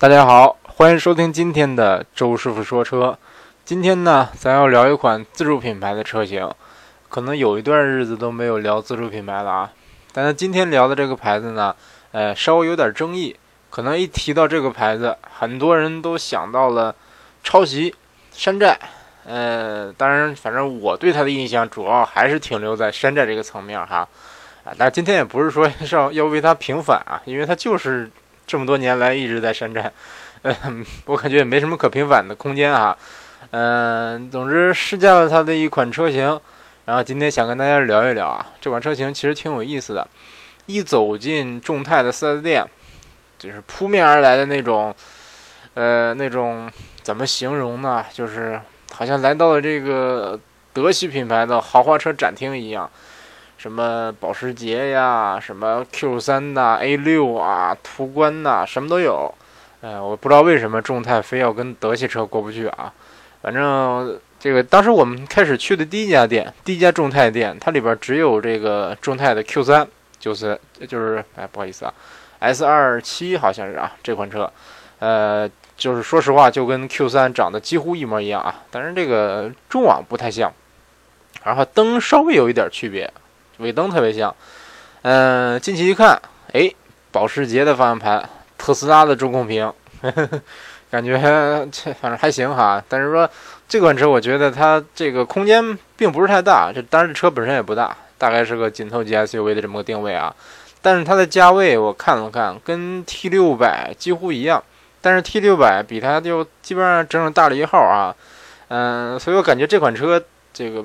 大家好，欢迎收听今天的周师傅说车。今天呢，咱要聊一款自主品牌的车型，可能有一段日子都没有聊自主品牌了啊。但是今天聊的这个牌子呢，呃，稍微有点争议。可能一提到这个牌子，很多人都想到了抄袭、山寨。呃，当然，反正我对它的印象主要还是停留在山寨这个层面哈。啊，但是今天也不是说要 要为它平反啊，因为它就是这么多年来一直在山寨。嗯，我感觉也没什么可平反的空间啊。嗯，总之试驾了它的一款车型，然后今天想跟大家聊一聊啊，这款车型其实挺有意思的。一走进众泰的 4S 店。就是扑面而来的那种，呃，那种怎么形容呢？就是好像来到了这个德系品牌的豪华车展厅一样，什么保时捷呀，什么 Q3 呐，A6 啊，途观呐，什么都有。哎，我不知道为什么众泰非要跟德系车过不去啊。反正这个当时我们开始去的第一家店，第一家众泰店，它里边只有这个众泰的 Q3，就是就是哎，不好意思啊。S 二七好像是啊，这款车，呃，就是说实话，就跟 Q 三长得几乎一模一样啊，但是这个中网不太像，然后灯稍微有一点区别，尾灯特别像，嗯，进去一看，哎，保时捷的方向盘，特斯拉的中控屏，感觉这反正还行哈，但是说这款车我觉得它这个空间并不是太大，这当然车本身也不大，大概是个紧凑级 SUV 的这么个定位啊。但是它的价位我看了看，跟 T 六百几乎一样，但是 T 六百比它就基本上整整大了一号啊，嗯，所以我感觉这款车这个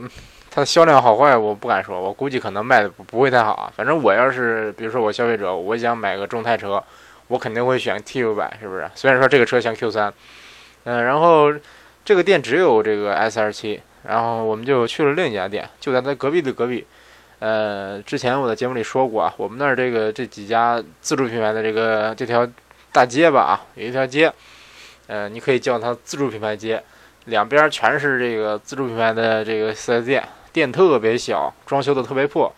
它的销量好坏我不敢说，我估计可能卖的不会太好啊。反正我要是比如说我消费者，我想买个众泰车，我肯定会选 T 六百，是不是？虽然说这个车像 Q 三，嗯，然后这个店只有这个 S 二七，然后我们就去了另一家店，就在它隔壁的隔壁。呃，之前我在节目里说过啊，我们那儿这个这几家自主品牌的这个这条大街吧啊，有一条街，呃，你可以叫它自主品牌街，两边全是这个自主品牌的这个四 S 店，店特别小，装修的特别破，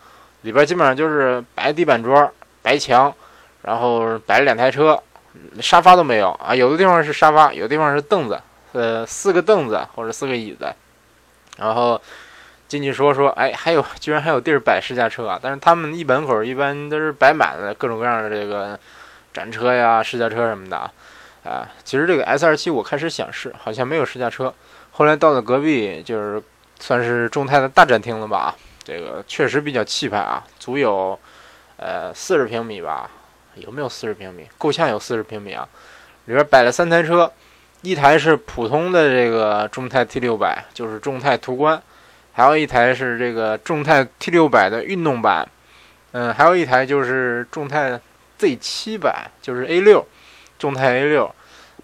里边基本上就是白地板砖、白墙，然后摆了两台车，沙发都没有啊，有的地方是沙发，有的地方是凳子，呃，四个凳子或者四个椅子，然后。进去说说，哎，还有居然还有地儿摆试驾车啊！但是他们一门口一般都是摆满了各种各样的这个展车呀、试驾车什么的啊。啊，其实这个 S 二七我开始想试，好像没有试驾车。后来到了隔壁，就是算是众泰的大展厅了吧？这个确实比较气派啊，足有呃四十平米吧？有没有四十平米？够呛有四十平米啊！里边摆了三台车，一台是普通的这个众泰 T 六百，就是众泰途观。还有一台是这个众泰 T 六百的运动版，嗯，还有一台就是众泰 Z 七百，就是 A 六，众泰 A 六，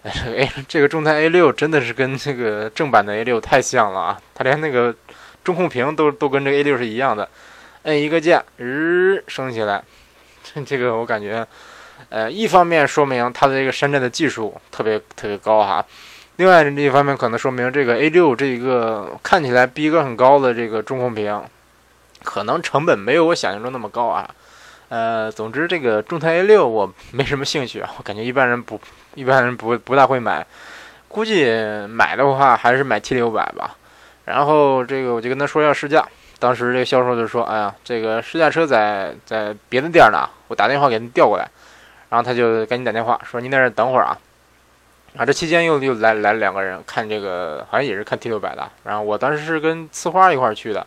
A，这个众泰 A 六真的是跟这个正版的 A 六太像了啊！它连那个中控屏都都跟这个 A 六是一样的，摁一个键，日升起来，这个我感觉，呃，一方面说明它的这个山寨的技术特别特别高哈。另外一方面可能说明这个 A 六这一个看起来逼格很高的这个中控屏，可能成本没有我想象中那么高啊。呃，总之这个众泰 A 六我没什么兴趣啊，我感觉一般人不一般人不不大会买，估计买的话还是买 T 六百吧。然后这个我就跟他说要试驾，当时这个销售就说：“哎呀，这个试驾车在在别的店呢，我打电话给他调过来。”然后他就赶紧打电话说：“您在这等会儿啊。”啊，这期间又又来来了两个人看这个，好像也是看 T 六百的。然后我当时是跟呲花一块去的，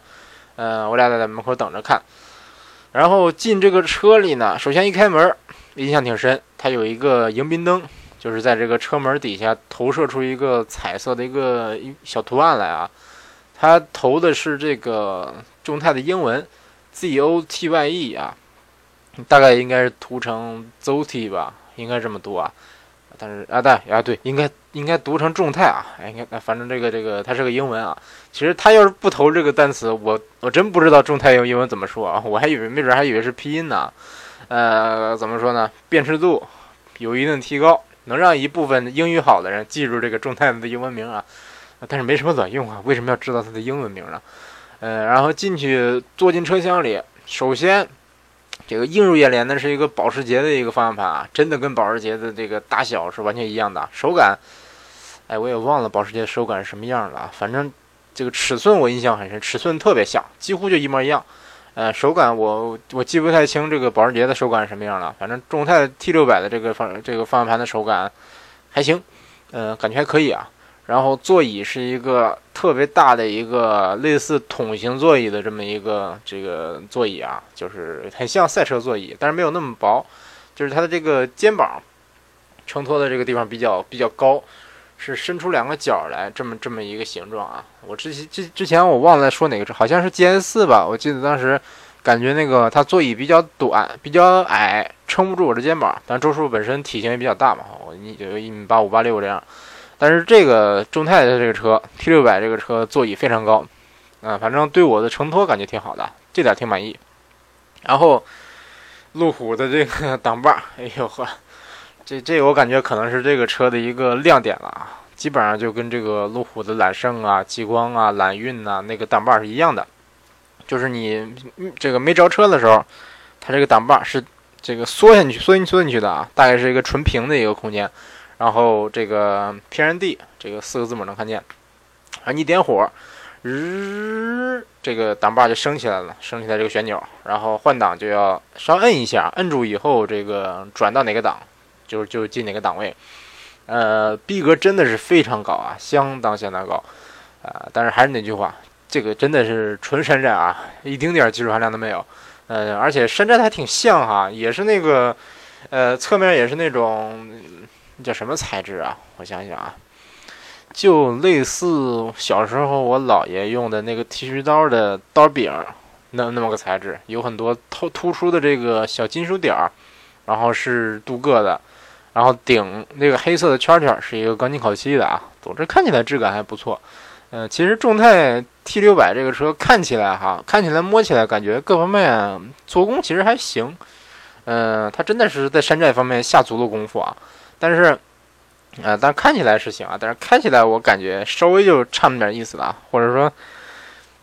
嗯，我俩在门口等着看。然后进这个车里呢，首先一开门，印象挺深，它有一个迎宾灯，就是在这个车门底下投射出一个彩色的一个小图案来啊。它投的是这个众泰的英文 Z O T Y E 啊，大概应该是读成 ZOT 吧，应该这么读啊。但是啊，对啊，对，应该应该读成众泰啊，应该，反正这个这个它是个英文啊。其实他要是不投这个单词，我我真不知道众泰用英文怎么说啊，我还以为没准还以为是拼音呢。呃，怎么说呢？辨识度有一定提高，能让一部分英语好的人记住这个众泰的英文名啊。但是没什么卵用啊，为什么要知道它的英文名呢？呃，然后进去坐进车厢里，首先这个映入眼帘的是一个保时捷的一个方向盘啊，真的跟保时捷的这个大小是完全一样的，手感，哎，我也忘了保时捷手感是什么样了啊，反正这个尺寸我印象很深，尺寸特别像，几乎就一模一样。呃，手感我我记不太清这个保时捷的手感什么样了，反正众泰 T 六百的这个方这个方向盘的手感还行，呃，感觉还可以啊。然后座椅是一个特别大的一个类似桶型座椅的这么一个这个座椅啊，就是很像赛车座椅，但是没有那么薄，就是它的这个肩膀承托的这个地方比较比较高。是伸出两个角来，这么这么一个形状啊！我之前之之前我忘了说哪个车，好像是 GS 四吧？我记得当时感觉那个它座椅比较短，比较矮，撑不住我的肩膀。但周师傅本身体型也比较大嘛，我一有一米八五八六这样。但是这个众泰的这个车 T 六百这个车座椅非常高，嗯，反正对我的承托感觉挺好的，这点挺满意。然后路虎的这个挡把，哎呦呵！这这我感觉可能是这个车的一个亮点了啊，基本上就跟这个路虎的揽胜啊、极光啊、揽运呐那个挡把是一样的，就是你这个没着车的时候，它这个挡把是这个缩进去、缩进缩进去的啊，大概是一个纯平的一个空间，然后这个 P N D 这个四个字母能看见，啊，你点火，日这个挡把就升起来了，升起来这个旋钮，然后换挡就要稍摁一下，摁住以后这个转到哪个档。就就进哪个档位，呃，逼格真的是非常高啊，相当相当高，啊，但是还是那句话，这个真的是纯山寨啊，一丁点技术含量都没有，呃，而且山寨的还挺像哈，也是那个，呃，侧面也是那种叫什么材质啊？我想想啊，就类似小时候我姥爷用的那个剃须刀的刀柄，那那么个材质，有很多突突出的这个小金属点儿，然后是镀铬的。然后顶那个黑色的圈圈是一个钢筋烤漆的啊，总之看起来质感还不错。嗯，其实众泰 T 六百这个车看起来哈，看起来摸起来感觉各方面做工其实还行。嗯，它真的是在山寨方面下足了功夫啊。但是，呃，但看起来是行啊，但是开起来我感觉稍微就差那么点意思了，或者说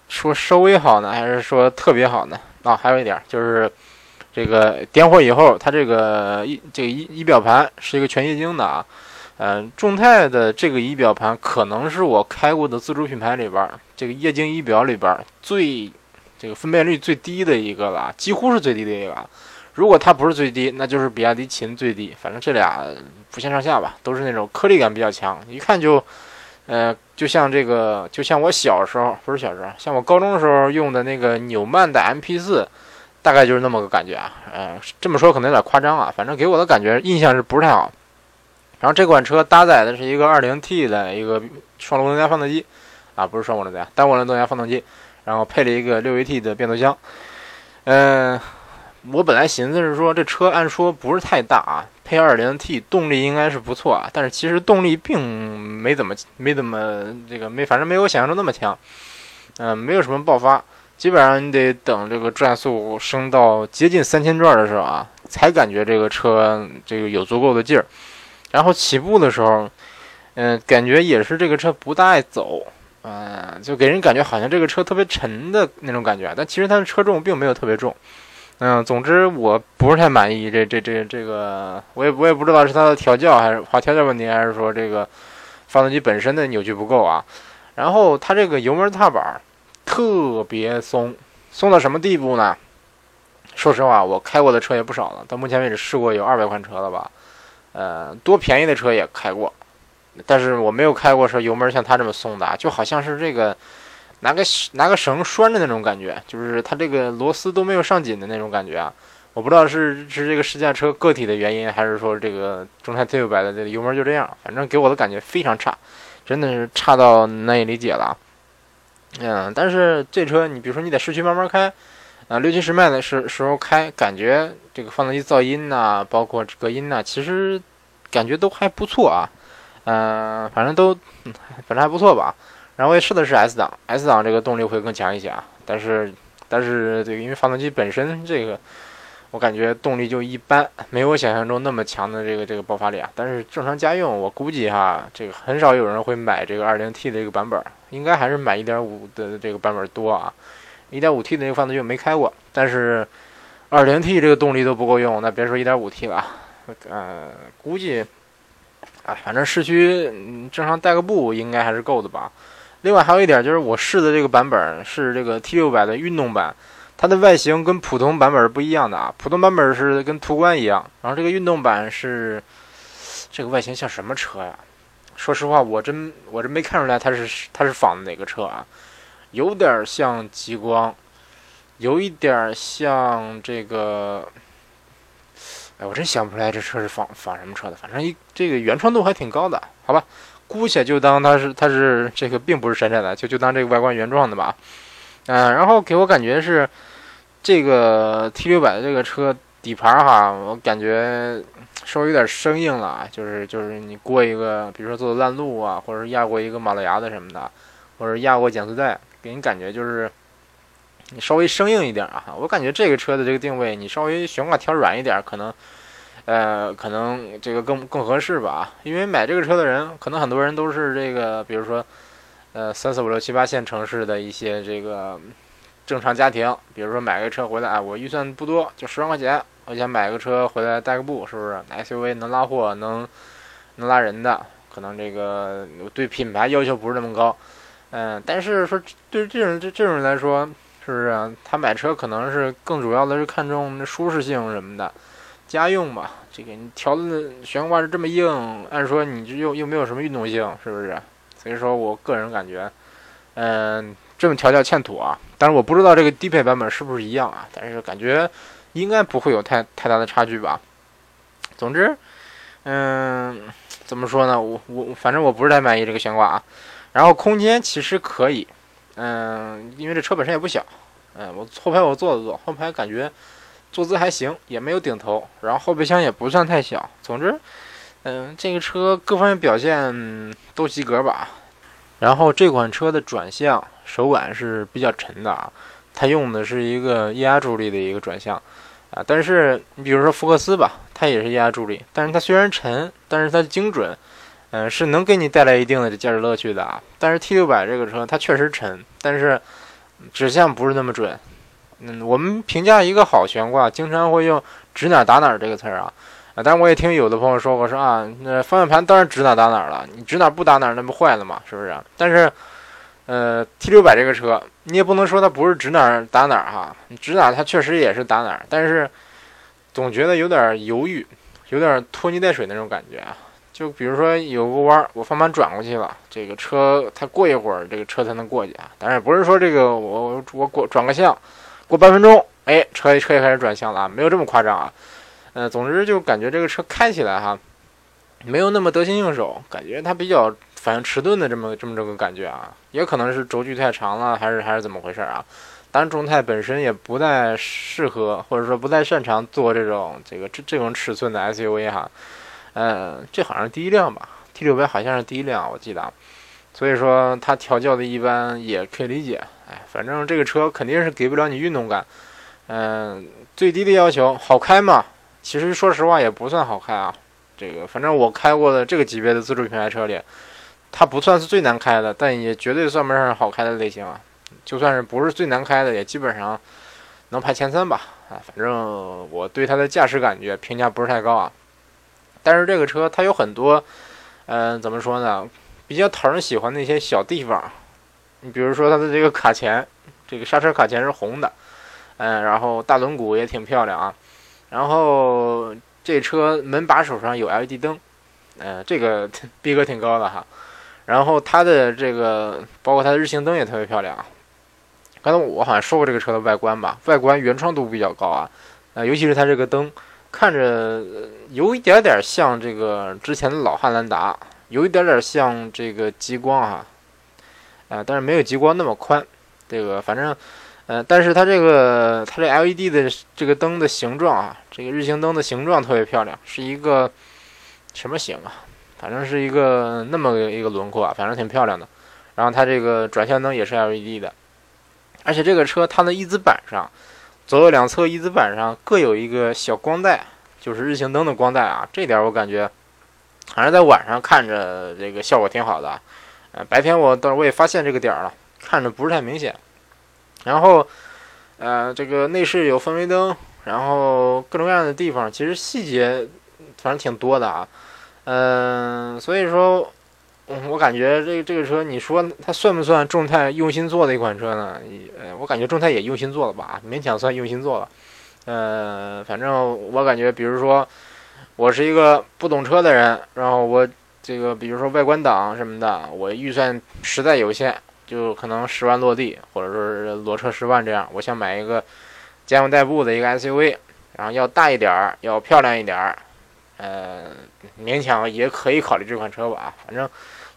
说稍微好呢，还是说特别好呢？啊，还有一点就是。这个点火以后，它这个仪这个仪仪表盘是一个全液晶的啊，嗯，众泰的这个仪表盘可能是我开过的自主品牌里边这个液晶仪表里边最这个分辨率最低的一个了，几乎是最低的一个。如果它不是最低，那就是比亚迪秦最低，反正这俩不相上下吧，都是那种颗粒感比较强，一看就，呃，就像这个，就像我小时候不是小时候，像我高中的时候用的那个纽曼的 MP 四。大概就是那么个感觉啊，嗯，这么说可能有点夸张啊，反正给我的感觉印象是不是太好。然后这款车搭载的是一个 2.0T 的一个双涡轮增压发动机，啊，不是双涡轮增压，单涡轮增压发动机，然后配了一个 6AT 的变速箱。嗯，我本来寻思是说这车按说不是太大啊，配 2.0T 动力应该是不错啊，但是其实动力并没怎么没怎么这个没，反正没有我想象中那么强，嗯，没有什么爆发。基本上你得等这个转速升到接近三千转的时候啊，才感觉这个车这个有足够的劲儿。然后起步的时候，嗯，感觉也是这个车不大爱走，嗯，就给人感觉好像这个车特别沉的那种感觉。但其实它的车重并没有特别重，嗯，总之我不是太满意这这这这个，我也我也不知道是它的调教还是滑调教问题，还是说这个发动机本身的扭矩不够啊。然后它这个油门踏板。特别松，松到什么地步呢？说实话，我开过的车也不少了，到目前为止试过有二百款车了吧？呃，多便宜的车也开过，但是我没有开过说油门像它这么松的，就好像是这个拿个拿个绳拴着那种感觉，就是它这个螺丝都没有上紧的那种感觉啊！我不知道是是这个试驾车个体的原因，还是说这个众泰 T 六百的这个油门就这样，反正给我的感觉非常差，真的是差到难以理解了。嗯，但是这车你比如说你在市区慢慢开，啊，六七十迈的时时候开，感觉这个发动机噪音呐，包括隔音呐，其实感觉都还不错啊。嗯，反正都反正还不错吧。然后我也试的是 S 档，S 档这个动力会更强一些啊。但是但是这个因为发动机本身这个。我感觉动力就一般，没有我想象中那么强的这个这个爆发力啊。但是正常家用，我估计哈，这个很少有人会买这个 2.0T 的这个版本，应该还是买1.5的这个版本多啊。1.5T 的那个发动机没开过，但是 2.0T 这个动力都不够用，那别说 1.5T 了。呃，估计啊，反正市区正常代个步应该还是够的吧。另外还有一点就是，我试的这个版本是这个 T600 的运动版，它的外形跟普通版本是不一样的啊。普通版本是跟途观一样，然后这个运动版是这个外形像什么车呀？说实话，我真我真没看出来它是它是仿的哪个车啊？有点像极光，有一点像这个。哎，我真想不出来这车是仿仿什么车的，反正一这个原创度还挺高的，好吧，姑且就当它是它是这个并不是山寨的，就就当这个外观原创的吧。嗯，然后给我感觉是这个 T 六百的这个车底盘哈，我感觉稍微有点生硬了，就是就是你过一个，比如说做烂路啊，或者压过一个马路牙子什么的，或者压过减速带，给你感觉就是。你稍微生硬一点啊，我感觉这个车的这个定位，你稍微悬挂调软一点，可能，呃，可能这个更更合适吧。因为买这个车的人，可能很多人都是这个，比如说，呃，三四五六七八线城市的一些这个正常家庭，比如说买个车回来，啊，我预算不多，就十万块钱，我想买个车回来代个步，是不是？SUV 能拉货，能能拉人的，可能这个对品牌要求不是那么高，嗯，但是说对这种这这种人来说。是不是？他买车可能是更主要的是看重舒适性什么的，家用吧。这个你调的悬挂是这么硬，按说你这又又没有什么运动性，是不是？所以说我个人感觉，嗯，这么调教欠妥啊。但是我不知道这个低配版本是不是一样啊？但是感觉应该不会有太太大的差距吧。总之，嗯，怎么说呢？我我反正我不是太满意这个悬挂啊。然后空间其实可以。嗯，因为这车本身也不小，嗯，我后排我坐了坐，后排感觉坐姿还行，也没有顶头，然后后备箱也不算太小。总之，嗯，这个车各方面表现都及格吧。然后这款车的转向手感是比较沉的啊，它用的是一个液压助力的一个转向啊。但是你比如说福克斯吧，它也是液压助力，但是它虽然沉，但是它精准。嗯，是能给你带来一定的驾驶乐趣的啊。但是 T 六百这个车它确实沉，但是指向不是那么准。嗯，我们评价一个好悬挂，经常会用“指哪打哪”这个词儿啊。啊，但我也听有的朋友说过，说啊，那方向盘当然指哪打哪了，你指哪不打哪，那不坏了吗？是不是？但是，呃，T 六百这个车，你也不能说它不是指哪打哪哈，你指哪它确实也是打哪，但是总觉得有点犹豫，有点拖泥带水那种感觉啊。就比如说有个弯，我方向盘转过去了，这个车它过一会儿，这个车才能过去啊。当然不是说这个我我过转个向，过半分钟，哎，车车也开始转向了啊，没有这么夸张啊。嗯，总之就感觉这个车开起来哈，没有那么得心应手，感觉它比较反应迟钝的这么这么这个感觉啊。也可能是轴距太长了，还是还是怎么回事啊？当然，众泰本身也不太适合，或者说不太擅长做这种这个这这种尺寸的 SUV 哈。嗯，这好像是第一辆吧？T 六百好像是第一辆，我记得。所以说它调教的一般也可以理解。哎，反正这个车肯定是给不了你运动感。嗯，最低的要求好开嘛？其实说实话也不算好开啊。这个反正我开过的这个级别的自主品牌车里，它不算是最难开的，但也绝对算不上好开的类型啊。就算是不是最难开的，也基本上能排前三吧。啊，反正我对它的驾驶感觉评价不是太高啊。但是这个车它有很多，嗯，怎么说呢？比较讨人喜欢的一些小地方。你比如说它的这个卡钳，这个刹车卡钳是红的，嗯，然后大轮毂也挺漂亮啊。然后这车门把手上有 LED 灯，嗯，这个 逼格挺高的哈。然后它的这个包括它的日行灯也特别漂亮。刚才我好像说过这个车的外观吧，外观原创度比较高啊，啊，尤其是它这个灯。看着有一点点像这个之前的老汉兰达，有一点点像这个极光哈，啊，但是没有极光那么宽。这个反正，呃，但是它这个它这 LED 的这个灯的形状啊，这个日行灯的形状特别漂亮，是一个什么形啊？反正是一个那么一个轮廓啊，反正挺漂亮的。然后它这个转向灯也是 LED 的，而且这个车它的翼子板上。左右两侧翼子板上各有一个小光带，就是日行灯的光带啊。这点我感觉，反正在晚上看着这个效果挺好的。呃，白天我倒是我也发现这个点儿了，看着不是太明显。然后，呃，这个内饰有氛围灯，然后各种各样的地方，其实细节反正挺多的啊。嗯，所以说，我感觉这这个车，你说它算不算众泰用心做的一款车呢？呃，我感觉众泰也用心做了吧，勉强算用心做了。呃，反正我感觉，比如说，我是一个不懂车的人，然后我这个比如说外观档什么的，我预算实在有限，就可能十万落地，或者说是裸车十万这样，我想买一个家用代步的一个 SUV，然后要大一点儿，要漂亮一点儿。呃，勉强也可以考虑这款车吧。反正，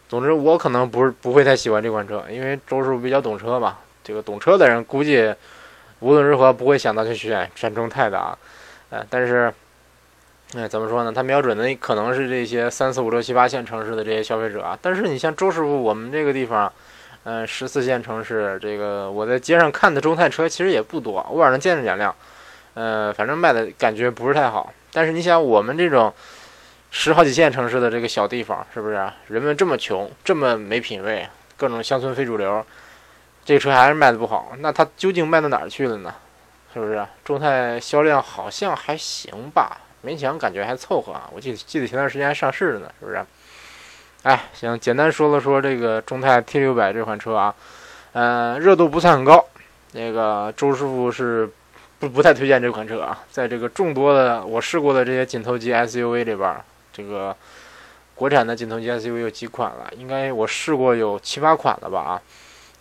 总之我可能不是不会太喜欢这款车，因为周师傅比较懂车嘛。这个懂车的人估计无论如何不会想到去选选众泰的啊。呃，但是，哎，怎么说呢？他瞄准的可能是这些三四五六七八线城市的这些消费者啊。但是你像周师傅，我们这个地方，嗯，十四线城市，这个我在街上看的众泰车其实也不多，偶尔能见着两辆。呃，反正卖的感觉不是太好。但是你想，我们这种十好几线城市的这个小地方，是不是人们这么穷，这么没品位，各种乡村非主流，这车还是卖的不好？那它究竟卖到哪儿去了呢？是不是？众泰销量好像还行吧，勉强感觉还凑合啊。我记得记得前段时间还上市了呢，是不是？哎，行，简单说了说这个众泰 T 六百这款车啊，呃，热度不算很高。那个周师傅是。不不太推荐这款车啊，在这个众多的我试过的这些紧凑级 SUV 里边，这个国产的紧凑级 SUV 有几款了？应该我试过有七八款了吧？啊，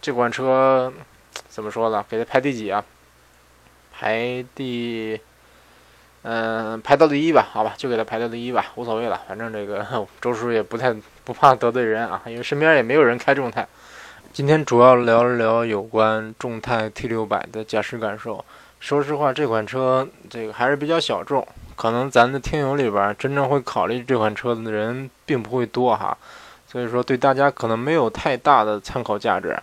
这款车怎么说呢？给它排第几啊？排第，嗯，排到第一吧？好吧，就给它排到第一吧，无所谓了。反正这个 周叔也不太不怕得罪人啊，因为身边也没有人开众泰。今天主要聊一聊有关众泰 T 六百的驾驶感受。说实话，这款车这个还是比较小众，可能咱的听友里边真正会考虑这款车的人并不会多哈，所以说对大家可能没有太大的参考价值。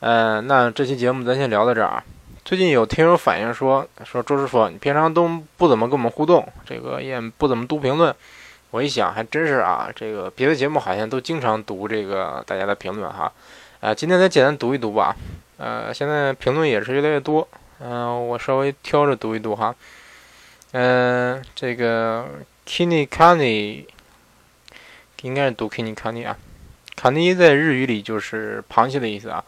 嗯，那这期节目咱先聊到这儿啊。最近有听友反映说，说周师傅你平常都不怎么跟我们互动，这个也不怎么读评论。我一想，还真是啊，这个别的节目好像都经常读这个大家的评论哈。啊，今天咱简单读一读吧。呃，现在评论也是越来越多。嗯，我稍微挑着读一读哈。嗯，这个 Kini Kani 应该是读 Kini Kani 啊。，Kani 在日语里就是螃蟹的意思啊。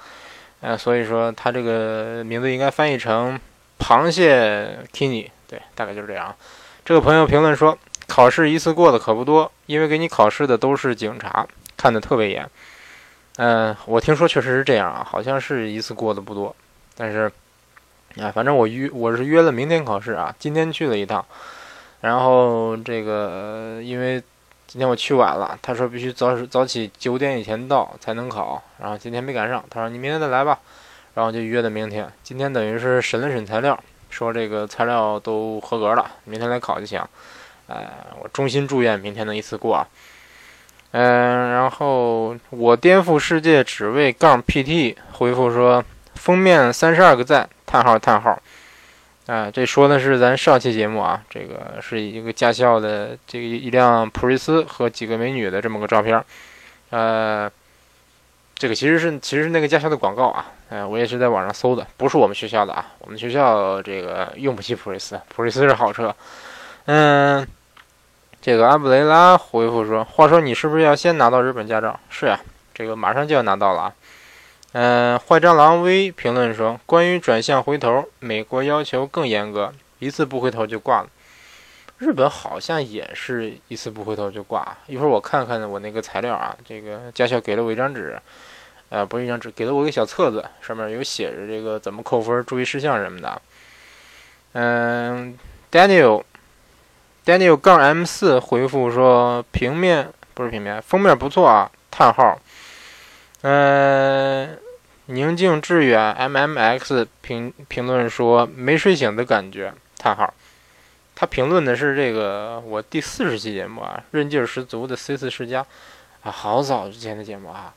呃，所以说它这个名字应该翻译成螃蟹 Kini，对，大概就是这样。这个朋友评论说，考试一次过的可不多，因为给你考试的都是警察，看的特别严。嗯，我听说确实是这样啊，好像是一次过的不多，但是。啊，反正我约我是约了明天考试啊，今天去了一趟，然后这个因为今天我去晚了，他说必须早早起九点以前到才能考，然后今天没赶上，他说你明天再来吧，然后就约的明天。今天等于是审了审材料，说这个材料都合格了，明天来考就行。哎，我衷心祝愿明天能一次过啊。嗯，然后我颠覆世界只为杠 PT 回复说封面三十二个赞。叹号叹号，啊，这说的是咱上期节目啊，这个是一个驾校的这个一辆普锐斯和几个美女的这么个照片，呃，这个其实是其实是那个驾校的广告啊，哎，我也是在网上搜的，不是我们学校的啊，我们学校这个用不起普锐斯，普锐斯是好车，嗯，这个阿布雷拉回复说，话说你是不是要先拿到日本驾照？是呀，这个马上就要拿到了啊。嗯，坏蟑螂 V 评论说，关于转向回头，美国要求更严格，一次不回头就挂了。日本好像也是一次不回头就挂。一会儿我看看我那个材料啊，这个驾校给了我一张纸，呃，不是一张纸，给了我一个小册子，上面有写着这个怎么扣分、注意事项什么的。嗯，Daniel Daniel 杠 M 四回复说，平面不是平面，封面不错啊，叹号。嗯。宁静致远 M M X 评评论说没睡醒的感觉，叹号。他评论的是这个我第四十期节目啊，韧劲十足的 C 四世家啊，好早之前的节目啊，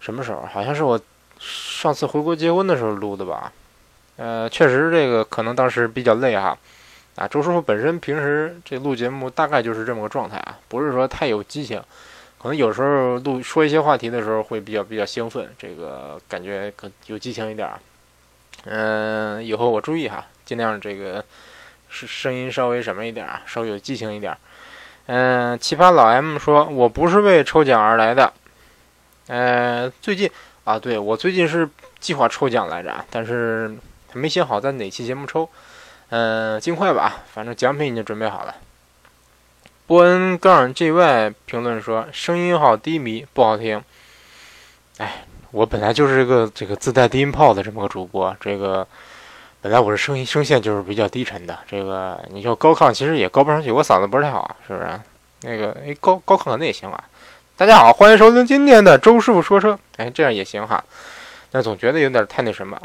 什么时候？好像是我上次回国结婚的时候录的吧。呃，确实这个可能当时比较累哈。啊周师傅本身平时这录节目大概就是这么个状态啊，不是说太有激情。可能有时候录说一些话题的时候会比较比较兴奋，这个感觉更有激情一点儿。嗯，以后我注意哈，尽量这个是声音稍微什么一点啊，稍微有激情一点。嗯，奇葩老 M 说：“我不是为抽奖而来的。”呃，最近啊，对我最近是计划抽奖来着，但是没想好在哪期节目抽。嗯，尽快吧，反正奖品已经准备好了。波恩杠 JY 评论说：“声音好低迷，不好听。”哎，我本来就是个这个自带低音炮的这么个主播，这个本来我是声音声线就是比较低沉的，这个你说高亢其实也高不上去，我嗓子不是太好，是不是？那个哎，高高亢可能也行啊。大家好，欢迎收听今天的周师傅说车。哎，这样也行哈，但总觉得有点太那什么。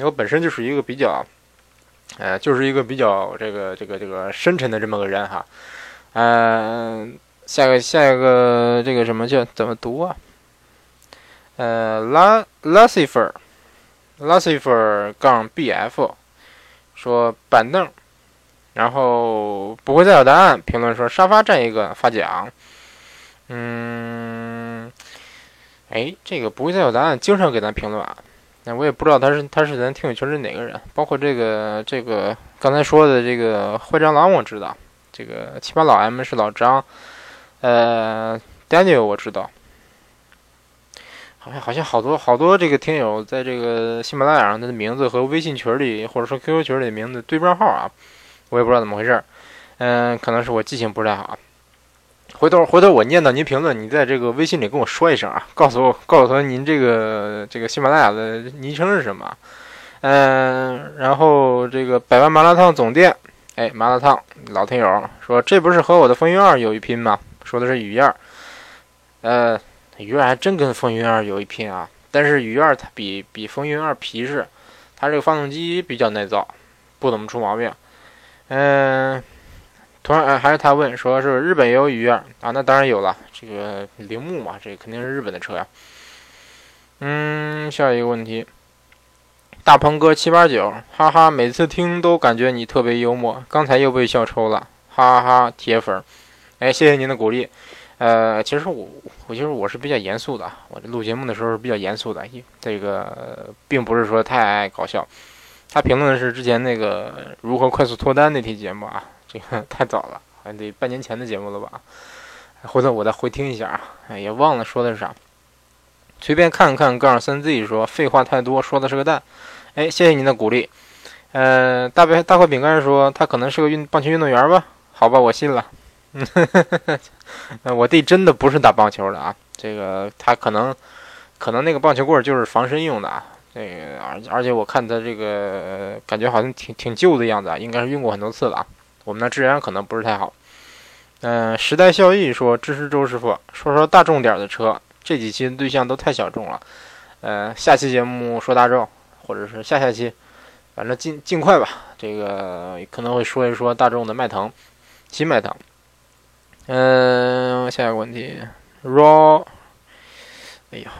我本身就是一个比较。呃，就是一个比较这个这个这个深沉的这么个人哈，嗯，下个下一个这个什么叫怎么读啊？呃，拉拉西弗尔，拉西弗尔杠 bf 说板凳，然后不会再有答案。评论说沙发占一个发奖，嗯，哎，这个不会再有答案，经常给咱评论啊。那我也不知道他是他是咱听友群里哪个人，包括这个这个刚才说的这个坏蟑螂我知道，这个奇葩老 M 是老张，呃，Daniel 我知道，好像好像好多好多这个听友在这个喜马拉雅上他的名字和微信群里或者说 QQ 群里的名字对不上号啊，我也不知道怎么回事，嗯，可能是我记性不太好。回头回头我念到您评论，你在这个微信里跟我说一声啊，告诉我告诉他您这个这个喜马拉雅的昵称是什么？嗯，然后这个百万麻辣烫总店，哎，麻辣烫老听友说这不是和我的风云二有一拼吗？说的是雨燕，呃，雨燕还真跟风云二有一拼啊，但是雨燕它比比风云二皮实，它这个发动机比较耐造，不怎么出毛病，嗯。突然，还是他问，说是日本也有雨燕啊？那当然有了，这个铃木嘛，这肯定是日本的车呀。嗯，下一个问题，大鹏哥七八九，哈哈，每次听都感觉你特别幽默，刚才又被笑抽了，哈哈哈，铁粉。哎，谢谢您的鼓励。呃，其实我，我就是我是比较严肃的，我这录节目的时候是比较严肃的，这个并不是说太爱搞笑。他评论的是之前那个如何快速脱单那期节目啊。这个太早了，好像得半年前的节目了吧？回头我再回听一下啊，哎，也忘了说的是啥。随便看看，杠三 Z 说废话太多，说的是个蛋。哎，谢谢您的鼓励。呃，大白大块饼干说他可能是个运棒球运动员吧？好吧，我信了。我弟真的不是打棒球的啊，这个他可能可能那个棒球棍就是防身用的啊。这个而而且我看他这个感觉好像挺挺旧的样子啊，应该是用过很多次了啊。我们的治安可能不是太好。嗯，时代效益说支持周师傅，说说大众点的车。这几期的对象都太小众了。呃，下期节目说大众，或者是下下期，反正尽尽快吧。这个可能会说一说大众的迈腾，新迈腾。嗯，下一个问题，raw，哎呀，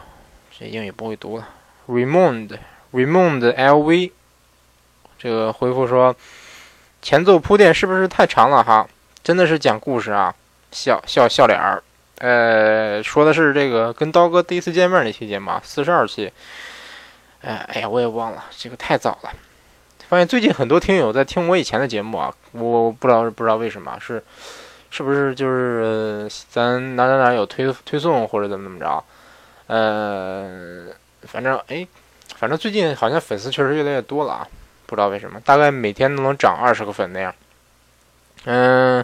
这英语不会读了。Raymond，Raymond LV，这个回复说。前奏铺垫是不是太长了哈？真的是讲故事啊，笑笑笑脸儿。呃，说的是这个跟刀哥第一次见面那期节目，四十二期。哎，哎呀，我也忘了，这个太早了。发现最近很多听友在听我以前的节目啊，我不知道不知道为什么，是是不是就是咱哪哪哪有推推送或者怎么怎么着？呃，反正哎，反正最近好像粉丝确实越来越多了啊。不知道为什么，大概每天都能涨二十个粉那样。嗯，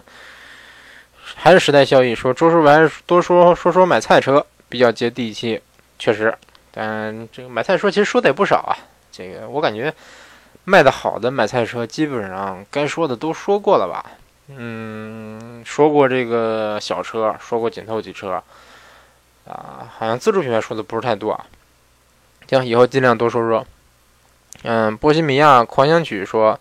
还是时代效益说，周叔白多说说说买菜车比较接地气，确实。但这个买菜车其实说的也不少啊。这个我感觉卖的好的买菜车，基本上该说的都说过了吧。嗯，说过这个小车，说过紧凑级车，啊，好像自主品牌说的不是太多啊。行，以后尽量多说说。嗯，波西米亚狂想曲说，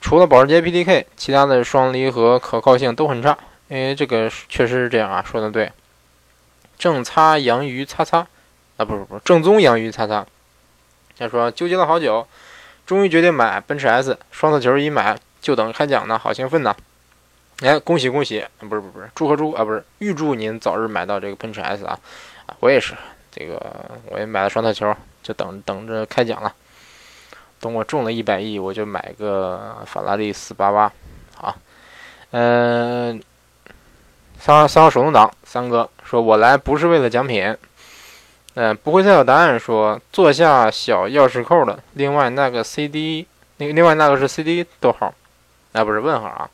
除了保时捷 PDK，其他的双离合可靠性都很差。因为，这个确实是这样啊，说的对。正擦洋鱼擦擦，啊，不是不是，正宗洋鱼擦擦。他说纠结了好久，终于决定买奔驰 S 双色球，一买就等着开奖呢，好兴奋呐！哎，恭喜恭喜，不是不是不是，祝贺祝啊，不是预祝您早日买到这个奔驰 S 啊！啊，我也是，这个我也买了双色球，就等等着开奖了。等我中了一百亿，我就买个法拉利四八八，啊。嗯，三号三号手动挡，三哥说：“我来不是为了奖品。”嗯，不会再有答案说坐下小钥匙扣的。另外那个 CD，那另外那个是 CD 逗号，啊不是问号啊。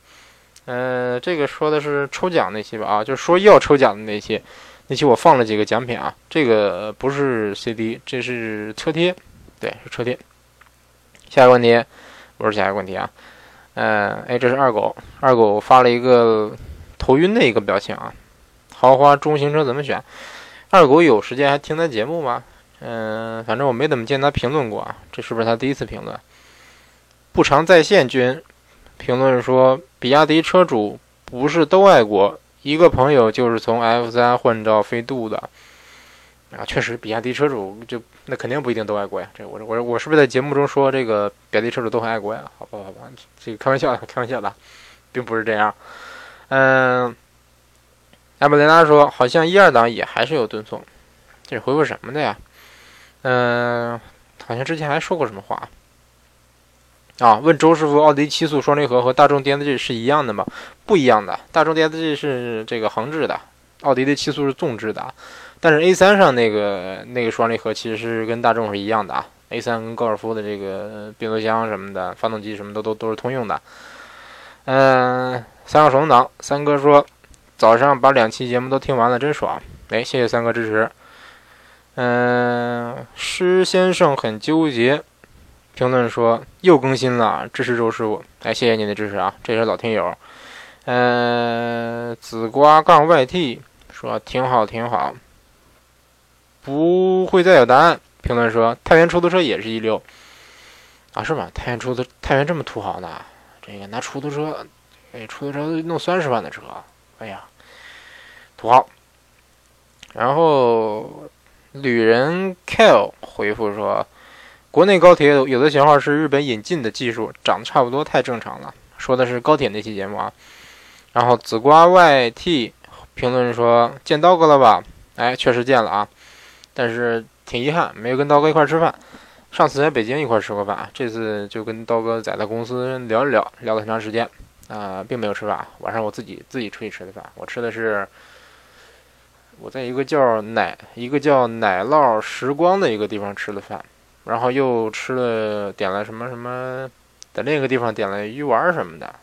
嗯，这个说的是抽奖那期吧？啊，就是说要抽奖的那期，那期我放了几个奖品啊。这个不是 CD，这是车贴，对，是车贴。下一个问题，不是下一个问题啊。嗯，哎，这是二狗，二狗发了一个头晕的一个表情啊。豪华中型车怎么选？二狗有时间还听咱节目吗？嗯，反正我没怎么见他评论过啊。这是不是他第一次评论？不常在线君评论说，比亚迪车主不是都爱国。一个朋友就是从 F 三换到飞度的啊，确实，比亚迪车主就那肯定不一定都爱国呀。这我我我是不是在节目中说这个比亚迪车主都很爱国呀？好吧好吧，这个开玩笑的，开玩笑的，并不是这样。嗯。艾布雷拉说：“好像一二档也还是有顿挫，这是回复什么的呀？嗯，好像之前还说过什么话啊？问周师傅，奥迪七速双离合和大众 DSG 是一样的吗？不一样的，大众 DSG 是这个横置的，奥迪的七速是纵置的。但是 A3 上那个那个双离合其实是跟大众是一样的啊。A3 跟高尔夫的这个变速箱什么的，发动机什么的都都是通用的。嗯，三个手动挡，三哥说。”早上把两期节目都听完了，真爽！哎，谢谢三哥支持。嗯，施先生很纠结，评论说又更新了，支持周师傅。哎，谢谢您的支持啊，这是老听友。嗯，紫瓜杠 YT 说挺好挺好，不会再有答案。评论说太原出租车也是一流啊？是吗？太原出租太原这么土豪呢？这个拿出租车，哎，出租车弄三十万的车。哎呀，土豪。然后旅人 Kale 回复说：“国内高铁有的型号是日本引进的技术，长得差不多太正常了。”说的是高铁那期节目啊。然后紫瓜 YT 评论说：“见刀哥了吧？”哎，确实见了啊，但是挺遗憾，没有跟刀哥一块吃饭。上次在北京一块吃过饭，这次就跟刀哥在他公司聊一聊，聊了很长时间。啊，并没有吃饭，晚上我自己自己出去吃的饭。我吃的是我在一个叫奶一个叫奶酪时光的一个地方吃的饭，然后又吃了点了什么什么，在另一个地方点了鱼丸什么的，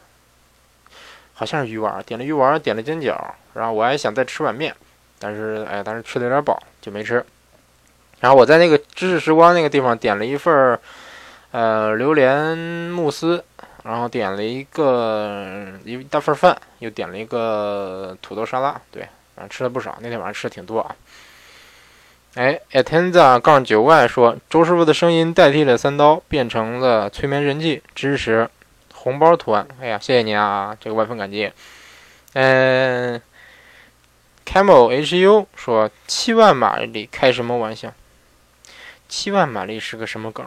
好像是鱼丸，点了鱼丸，点了煎饺，然后我还想再吃碗面，但是哎，但是吃的有点饱，就没吃。然后我在那个知识时光那个地方点了一份儿呃榴莲慕斯。然后点了一个一大份饭，又点了一个土豆沙拉，对，反正吃了不少。那天晚上吃的挺多啊。哎，Atenza 杠九 Y 说，周师傅的声音代替了三刀，变成了催眠神器，支持红包图案。哎呀，谢谢您啊，这个万分感激。嗯，Camel HU 说，七万马力开什么玩笑？七万马力是个什么梗？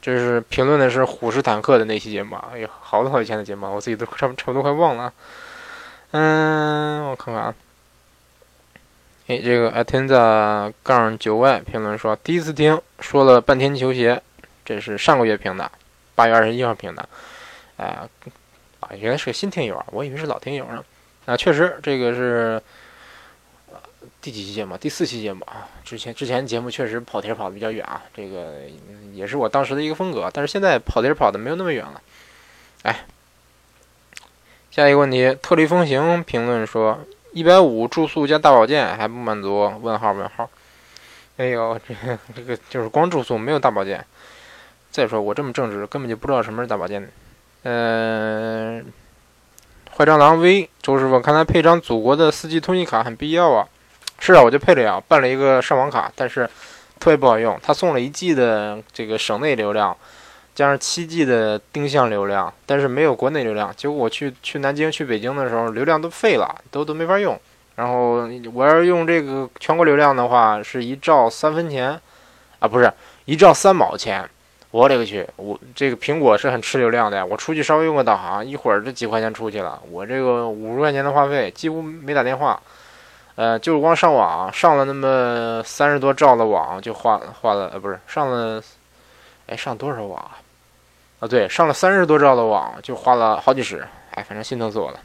这是评论的是虎式坦克的那期节目，哎呀，好多好几天的节目，我自己都差差不多快忘了。嗯，我看看啊。哎，这个 Atenza 杠九 Y 评论说，第一次听说了半天球鞋，这是上个月评的，八月二十一号评的。啊啊，原来是个新听友啊，我以为是老听友呢。啊，确实这个是。第几期节目？第四期节目啊！之前之前节目确实跑题跑的比较远啊，这个也是我当时的一个风格。但是现在跑题跑的没有那么远了。哎，下一个问题，特立风行评论说一百五住宿加大保健还不满足？问号问号。哎呦，这个这个就是光住宿没有大保健。再说我这么正直，根本就不知道什么是大保健。嗯，坏蟑螂 V 周师傅，看来配张祖国的四 G 通信卡很必要啊。是啊，我就配了呀，办了一个上网卡，但是特别不好用。他送了一 G 的这个省内流量，加上七 G 的定向流量，但是没有国内流量。结果我去去南京、去北京的时候，流量都废了，都都没法用。然后我要用这个全国流量的话，是一兆三分钱，啊，不是一兆三毛钱。我勒个去，我这个苹果是很吃流量的呀。我出去稍微用个导航，一会儿这几块钱出去了。我这个五十块钱的话费，几乎没打电话。呃，就是光上网上了那么三十多兆的网就花花了，呃，不是上了，哎，上多少网啊？啊，对，上了三十多兆的网就花了好几十，哎，反正心疼死我了。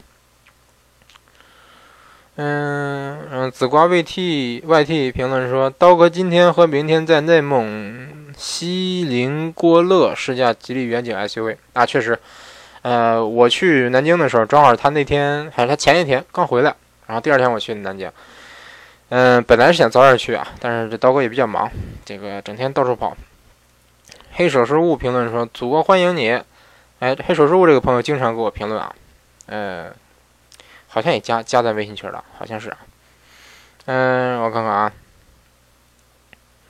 嗯嗯，紫瓜 VT YT 评论说，刀哥今天和明天在内蒙锡林郭勒试驾吉利远景 SUV 啊，确实，呃，我去南京的时候，正好他那天还是他前一天刚回来，然后第二天我去南京。嗯，本来是想早点去啊，但是这刀哥也比较忙，这个整天到处跑。黑手失误评论说，祖国欢迎你。哎，黑手失误这个朋友经常给我评论啊，呃。好像也加加在微信群了，好像是。嗯，我看看啊。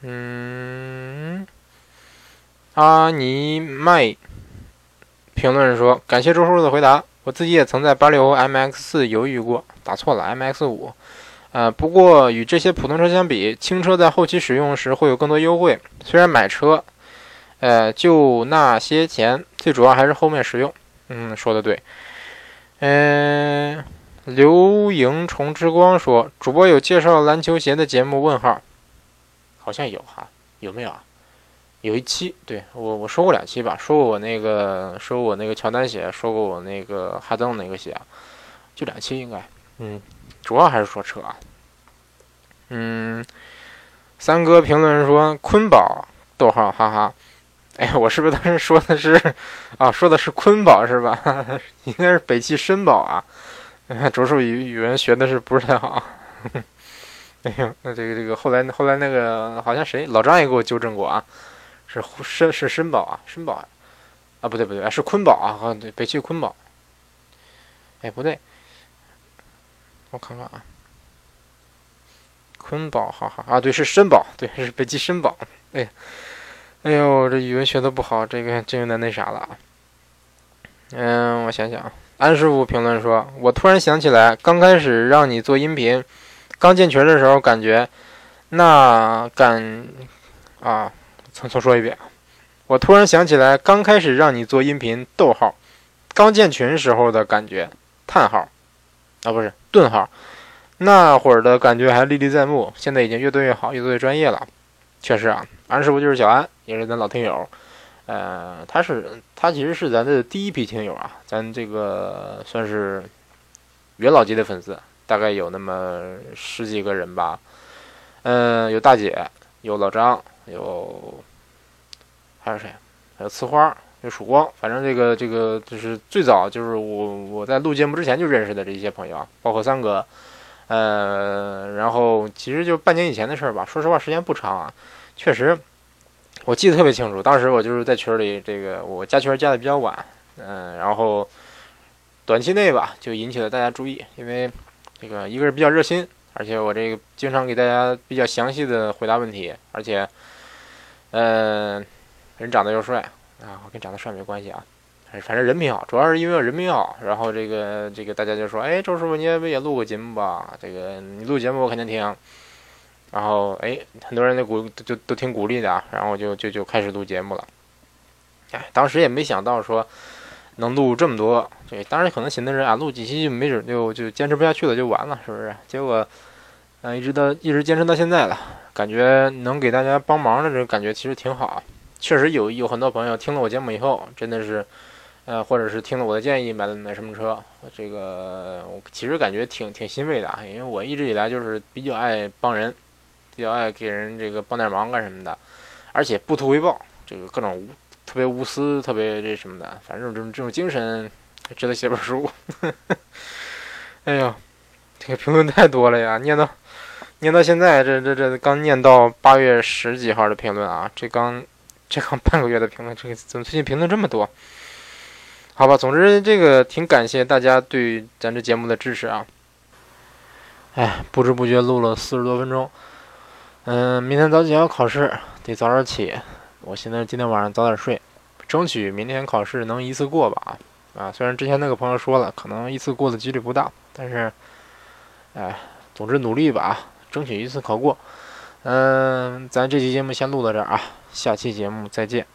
嗯，阿尼麦评论说：“感谢周叔叔的回答。我自己也曾在八六 MX 四犹豫过，打错了 MX 五。呃，不过与这些普通车相比，轻车在后期使用时会有更多优惠。虽然买车，呃，就那些钱，最主要还是后面实用。嗯，说的对。嗯。”流萤虫之光说：“主播有介绍篮球鞋的节目？问号，好像有哈，有没有啊？有一期，对我我说过两期吧，说过我那个，说过我那个乔丹鞋，说过我那个哈登那个鞋，就两期应该，嗯，主要还是说车啊。嗯，三哥评论说坤宝，逗号，哈哈，哎，我是不是当时说的是啊？说的是坤宝是吧？应该是北汽绅宝啊。”卓树语语文学的是不是太好？哎呦，那这个这个后来后来那个好像谁老张也给我纠正过啊，是申是申宝啊，申宝啊，啊不对不对，是坤宝啊，对，北汽坤宝。哎，不对，我看看啊，坤宝，好好啊，对，是申宝，对，是北汽申宝。哎，哎呦，这语文学的不好，这个真有点那啥了啊。嗯，我想想。安师傅评论说：“我突然想起来，刚开始让你做音频，刚进群的时候，感觉那感啊，重重说一遍。我突然想起来，刚开始让你做音频，逗号，刚建群时候的感觉，叹号，啊，不是顿号，那会儿的感觉还历历在目。现在已经越做越好，越做越专业了。确实啊，安师傅就是小安，也是咱老听友。”呃，他是他其实是咱的第一批听友啊，咱这个算是元老级的粉丝，大概有那么十几个人吧。嗯，有大姐，有老张，有还有谁？还有呲花，有曙光。反正这个这个就是最早就是我我在录节目之前就认识的这一些朋友啊，包括三哥。呃，然后其实就半年以前的事儿吧，说实话时间不长啊，确实。我记得特别清楚，当时我就是在群里，这个我加群加的比较晚，嗯，然后短期内吧就引起了大家注意，因为这个一个是比较热心，而且我这个经常给大家比较详细的回答问题，而且，嗯，人长得又帅啊，跟长得帅没关系啊，反正人品好，主要是因为人品好，然后这个这个大家就说，哎，周师傅你也不也录过节目吧？这个你录节目我肯定听。然后哎，很多人都鼓就都挺鼓励的啊，然后就就就开始录节目了。哎，当时也没想到说能录这么多，对，当然可能寻思着啊，录几期就没准就就坚持不下去了，就完了，是不是？结果嗯，一直到一直坚持到现在了，感觉能给大家帮忙的这种感觉其实挺好。确实有有很多朋友听了我节目以后，真的是呃，或者是听了我的建议买了买什么车，这个我其实感觉挺挺欣慰的啊，因为我一直以来就是比较爱帮人。比较爱给人这个帮点忙干什么的，而且不图回报，这个各种无特别无私，特别这什么的，反正这种这种精神值得写本书。哎呦，这个评论太多了呀，念到念到现在，这这这刚念到八月十几号的评论啊，这刚这刚半个月的评论，这个怎么最近评论这么多？好吧，总之这个挺感谢大家对咱这节目的支持啊。哎，不知不觉录了四十多分钟。嗯，明天早起要考试，得早点起。我现在今天晚上早点睡，争取明天考试能一次过吧。啊，虽然之前那个朋友说了，可能一次过的几率不大，但是，哎，总之努力吧啊，争取一次考过。嗯，咱这期节目先录到这儿啊，下期节目再见。